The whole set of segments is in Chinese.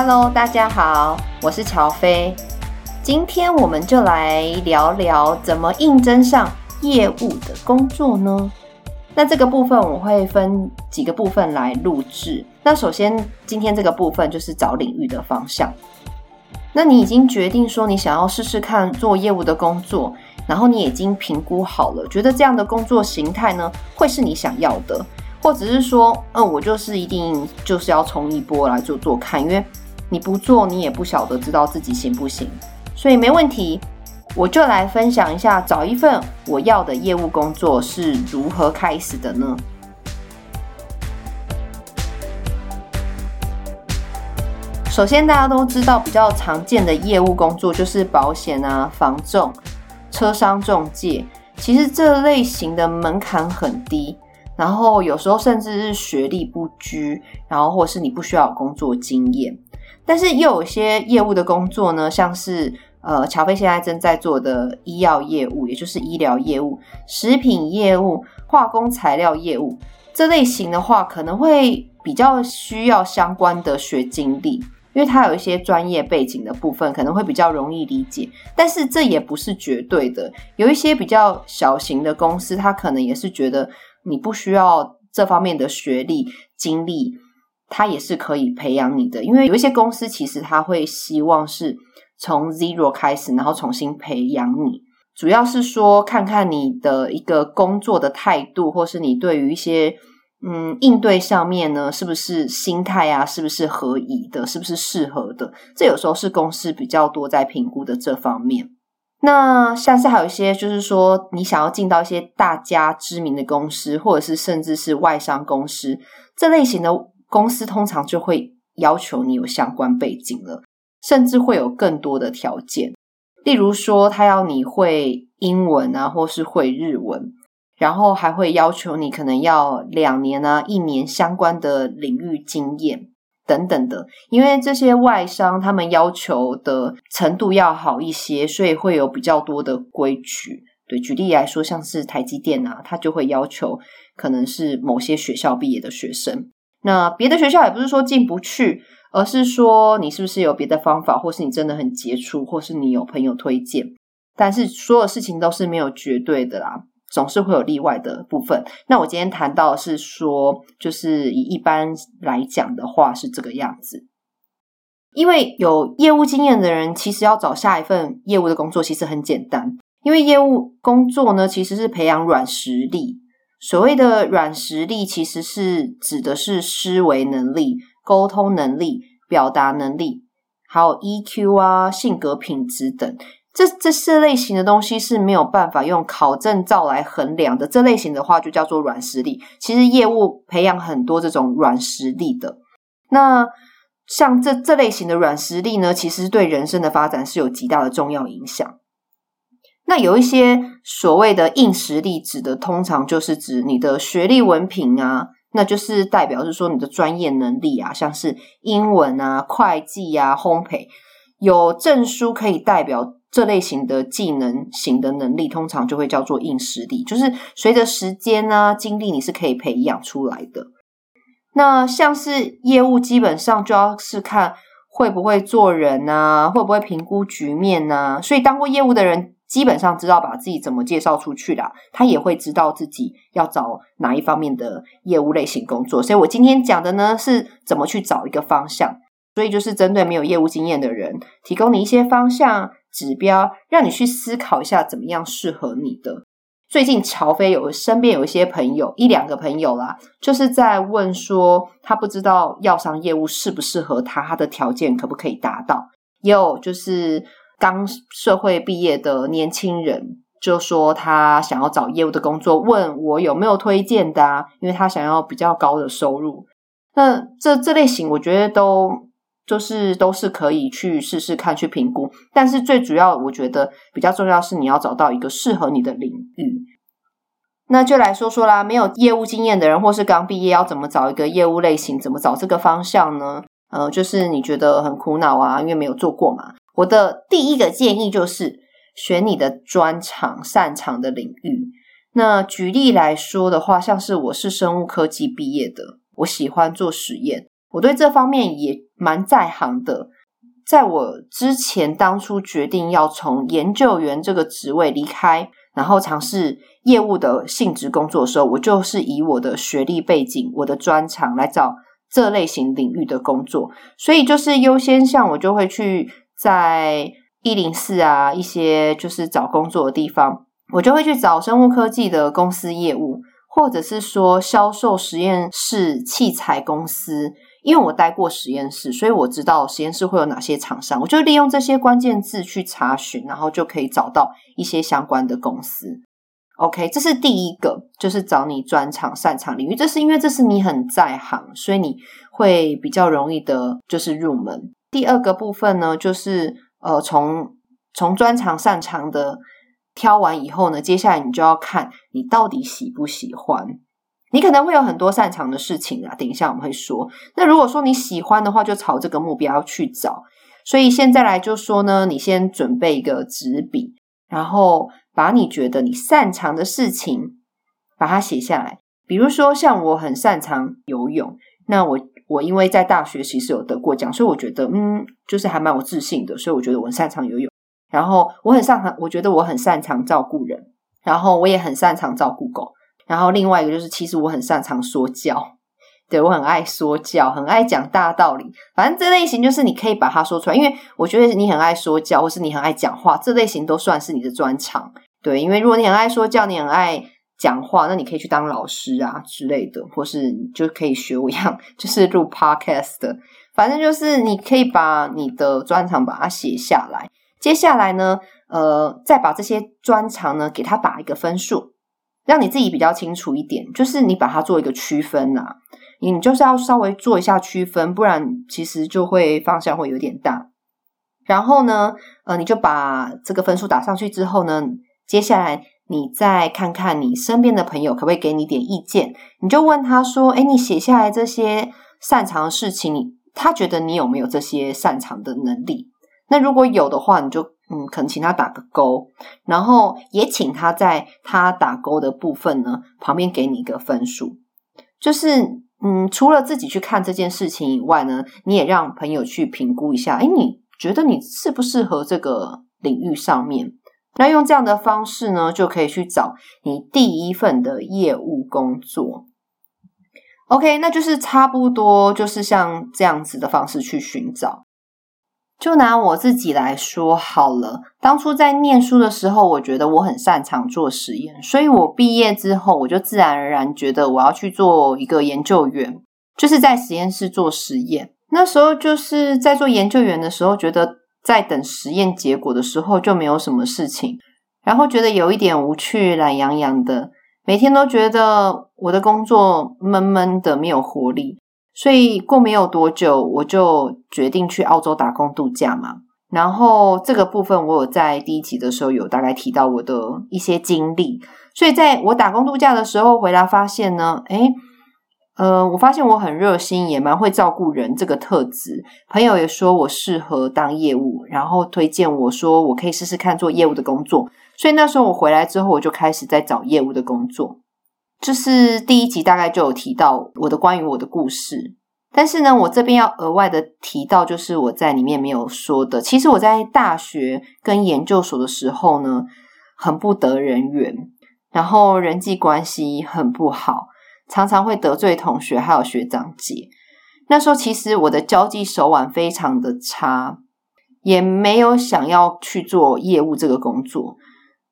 Hello，大家好，我是乔飞。今天我们就来聊聊怎么应征上业务的工作呢？那这个部分我会分几个部分来录制。那首先，今天这个部分就是找领域的方向。那你已经决定说你想要试试看做业务的工作，然后你已经评估好了，觉得这样的工作形态呢，会是你想要的，或者是说，嗯，我就是一定就是要冲一波来做做看，因为你不做，你也不晓得知道自己行不行，所以没问题。我就来分享一下，找一份我要的业务工作是如何开始的呢？首先，大家都知道比较常见的业务工作就是保险啊、房仲、车商中介。其实这类型的门槛很低，然后有时候甚至是学历不拘，然后或是你不需要有工作经验。但是又有些业务的工作呢，像是。呃，乔飞现在正在做的医药业务，也就是医疗业务、食品业务、化工材料业务这类型的话，可能会比较需要相关的学经历，因为它有一些专业背景的部分，可能会比较容易理解。但是这也不是绝对的，有一些比较小型的公司，它可能也是觉得你不需要这方面的学历经历，它也是可以培养你的。因为有一些公司其实它会希望是。从 zero 开始，然后重新培养你，主要是说看看你的一个工作的态度，或是你对于一些嗯应对上面呢，是不是心态啊，是不是合宜的，是不是适合的？这有时候是公司比较多在评估的这方面。那像是还有一些，就是说你想要进到一些大家知名的公司，或者是甚至是外商公司这类型的公司，通常就会要求你有相关背景了。甚至会有更多的条件，例如说，他要你会英文啊，或是会日文，然后还会要求你可能要两年啊、一年相关的领域经验等等的。因为这些外商他们要求的程度要好一些，所以会有比较多的规矩。对，举例来说，像是台积电啊，他就会要求可能是某些学校毕业的学生。那别的学校也不是说进不去。而是说，你是不是有别的方法，或是你真的很杰出，或是你有朋友推荐？但是所有事情都是没有绝对的啦，总是会有例外的部分。那我今天谈到的是说，就是以一般来讲的话是这个样子。因为有业务经验的人，其实要找下一份业务的工作其实很简单。因为业务工作呢，其实是培养软实力。所谓的软实力，其实是指的是思维能力。沟通能力、表达能力，还有 EQ 啊、性格品质等，这这四类型的东西是没有办法用考证照来衡量的。这类型的话就叫做软实力。其实业务培养很多这种软实力的。那像这这类型的软实力呢，其实对人生的发展是有极大的重要影响。那有一些所谓的硬实力，指的通常就是指你的学历文凭啊。那就是代表是说你的专业能力啊，像是英文啊、会计啊、烘焙，有证书可以代表这类型的技能型的能力，通常就会叫做硬实力。就是随着时间啊、经历，你是可以培养出来的。那像是业务，基本上就要是看会不会做人啊，会不会评估局面啊。所以当过业务的人。基本上知道把自己怎么介绍出去啦，他也会知道自己要找哪一方面的业务类型工作。所以我今天讲的呢，是怎么去找一个方向。所以就是针对没有业务经验的人，提供你一些方向指标，让你去思考一下怎么样适合你的。最近乔飞有身边有一些朋友，一两个朋友啦，就是在问说，他不知道药商业务适不适合他，他的条件可不可以达到？也有就是。刚社会毕业的年轻人就说他想要找业务的工作，问我有没有推荐的啊，因为他想要比较高的收入。那这这类型我觉得都就是都是可以去试试看，去评估。但是最主要，我觉得比较重要是你要找到一个适合你的领域。那就来说说啦，没有业务经验的人，或是刚毕业要怎么找一个业务类型，怎么找这个方向呢？呃，就是你觉得很苦恼啊，因为没有做过嘛。我的第一个建议就是选你的专长、擅长的领域。那举例来说的话，像是我是生物科技毕业的，我喜欢做实验，我对这方面也蛮在行的。在我之前当初决定要从研究员这个职位离开，然后尝试业务的性质工作的时候，我就是以我的学历背景、我的专长来找这类型领域的工作。所以就是优先像我就会去在一零四啊一些就是找工作的地方，我就会去找生物科技的公司业务。或者是说销售实验室器材公司，因为我待过实验室，所以我知道实验室会有哪些厂商，我就利用这些关键字去查询，然后就可以找到一些相关的公司。OK，这是第一个，就是找你专长、擅长领域。这是因为这是你很在行，所以你会比较容易的，就是入门。第二个部分呢，就是呃，从从专长、擅长的。挑完以后呢，接下来你就要看你到底喜不喜欢。你可能会有很多擅长的事情啊，等一下我们会说。那如果说你喜欢的话，就朝这个目标去找。所以现在来就说呢，你先准备一个纸笔，然后把你觉得你擅长的事情把它写下来。比如说像我很擅长游泳，那我我因为在大学其实有得过奖，所以我觉得嗯，就是还蛮有自信的，所以我觉得我很擅长游泳。然后我很擅长，我觉得我很擅长照顾人，然后我也很擅长照顾狗。然后另外一个就是，其实我很擅长说教，对，我很爱说教，很爱讲大道理。反正这类型就是你可以把它说出来，因为我觉得你很爱说教，或是你很爱讲话，这类型都算是你的专长。对，因为如果你很爱说教，你很爱讲话，那你可以去当老师啊之类的，或是你就可以学我一样，就是录 podcast 的。反正就是你可以把你的专长把它写下来。接下来呢，呃，再把这些专长呢，给它打一个分数，让你自己比较清楚一点。就是你把它做一个区分呐、你就是要稍微做一下区分，不然其实就会方向会有点大。然后呢，呃，你就把这个分数打上去之后呢，接下来你再看看你身边的朋友可不可以给你点意见，你就问他说：“诶，你写下来这些擅长的事情，你他觉得你有没有这些擅长的能力？”那如果有的话，你就嗯，可能请他打个勾，然后也请他在他打勾的部分呢，旁边给你一个分数。就是嗯，除了自己去看这件事情以外呢，你也让朋友去评估一下，诶，你觉得你适不适合这个领域上面？那用这样的方式呢，就可以去找你第一份的业务工作。OK，那就是差不多就是像这样子的方式去寻找。就拿我自己来说好了，当初在念书的时候，我觉得我很擅长做实验，所以我毕业之后，我就自然而然觉得我要去做一个研究员，就是在实验室做实验。那时候就是在做研究员的时候，觉得在等实验结果的时候就没有什么事情，然后觉得有一点无趣，懒洋洋的，每天都觉得我的工作闷闷的，没有活力。所以过没有多久，我就决定去澳洲打工度假嘛。然后这个部分我有在第一集的时候有大概提到我的一些经历。所以在我打工度假的时候回来发现呢，诶，呃，我发现我很热心，也蛮会照顾人这个特质。朋友也说我适合当业务，然后推荐我说我可以试试看做业务的工作。所以那时候我回来之后，我就开始在找业务的工作。就是第一集大概就有提到我的关于我的故事，但是呢，我这边要额外的提到，就是我在里面没有说的。其实我在大学跟研究所的时候呢，很不得人缘，然后人际关系很不好，常常会得罪同学还有学长姐。那时候其实我的交际手腕非常的差，也没有想要去做业务这个工作。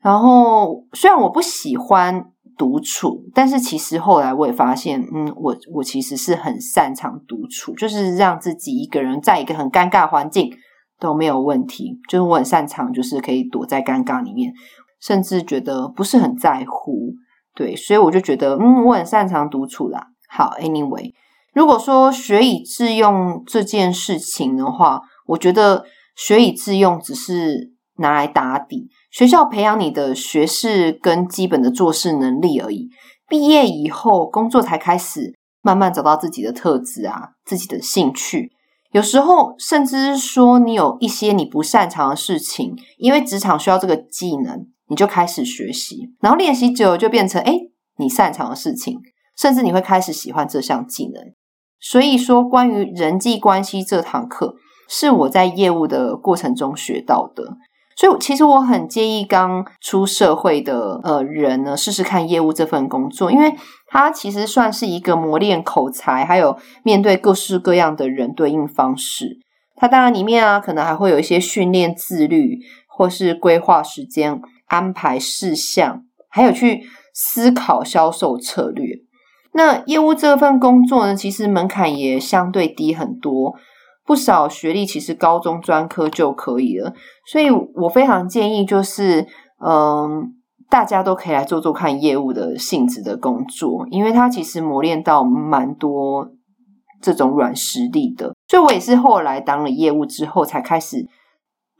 然后虽然我不喜欢。独处，但是其实后来我也发现，嗯，我我其实是很擅长独处，就是让自己一个人在一个很尴尬环境都没有问题，就是我很擅长，就是可以躲在尴尬里面，甚至觉得不是很在乎，对，所以我就觉得，嗯，我很擅长独处啦。好，anyway，如果说学以致用这件事情的话，我觉得学以致用只是拿来打底。学校培养你的学识跟基本的做事能力而已，毕业以后工作才开始慢慢找到自己的特质啊，自己的兴趣。有时候甚至是说你有一些你不擅长的事情，因为职场需要这个技能，你就开始学习，然后练习久了就变成诶你擅长的事情，甚至你会开始喜欢这项技能。所以说，关于人际关系这堂课，是我在业务的过程中学到的。所以，其实我很建议刚出社会的呃人呢，试试看业务这份工作，因为它其实算是一个磨练口才，还有面对各式各样的人对应方式。它当然里面啊，可能还会有一些训练自律，或是规划时间、安排事项，还有去思考销售策略。那业务这份工作呢，其实门槛也相对低很多。不少学历其实高中专科就可以了，所以我非常建议，就是嗯，大家都可以来做做看业务的性质的工作，因为它其实磨练到蛮多这种软实力的。所以我也是后来当了业务之后，才开始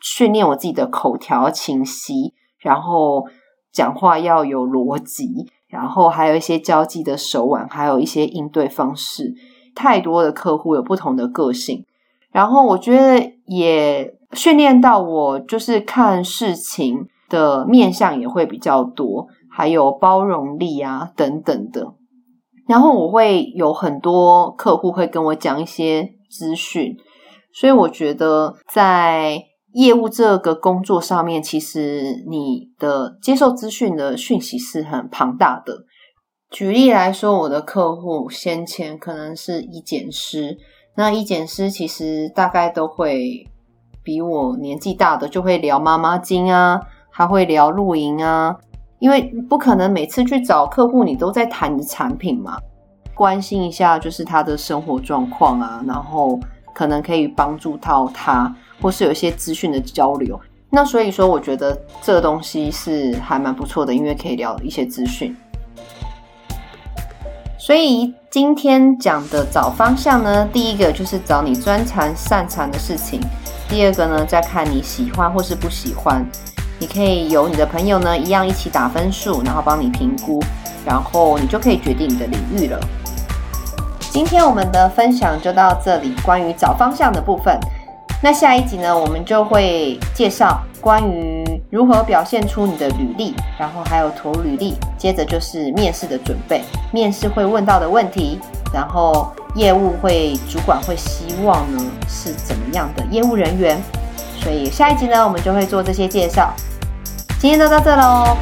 训练我自己的口条清晰，然后讲话要有逻辑，然后还有一些交际的手腕，还有一些应对方式。太多的客户有不同的个性。然后我觉得也训练到我，就是看事情的面向也会比较多，还有包容力啊等等的。然后我会有很多客户会跟我讲一些资讯，所以我觉得在业务这个工作上面，其实你的接受资讯的讯息是很庞大的。举例来说，我的客户先前可能是一检师。那一检师其实大概都会比我年纪大的，就会聊妈妈经啊，还会聊露营啊，因为不可能每次去找客户你都在谈你的产品嘛，关心一下就是他的生活状况啊，然后可能可以帮助到他，或是有一些资讯的交流。那所以说，我觉得这个东西是还蛮不错的，因为可以聊一些资讯。所以今天讲的找方向呢，第一个就是找你专长擅长的事情，第二个呢，再看你喜欢或是不喜欢。你可以有你的朋友呢一样一起打分数，然后帮你评估，然后你就可以决定你的领域了。今天我们的分享就到这里，关于找方向的部分。那下一集呢，我们就会介绍关于。如何表现出你的履历，然后还有投履历，接着就是面试的准备，面试会问到的问题，然后业务会主管会希望呢是怎么样的业务人员，所以下一集呢我们就会做这些介绍。今天就到这喽。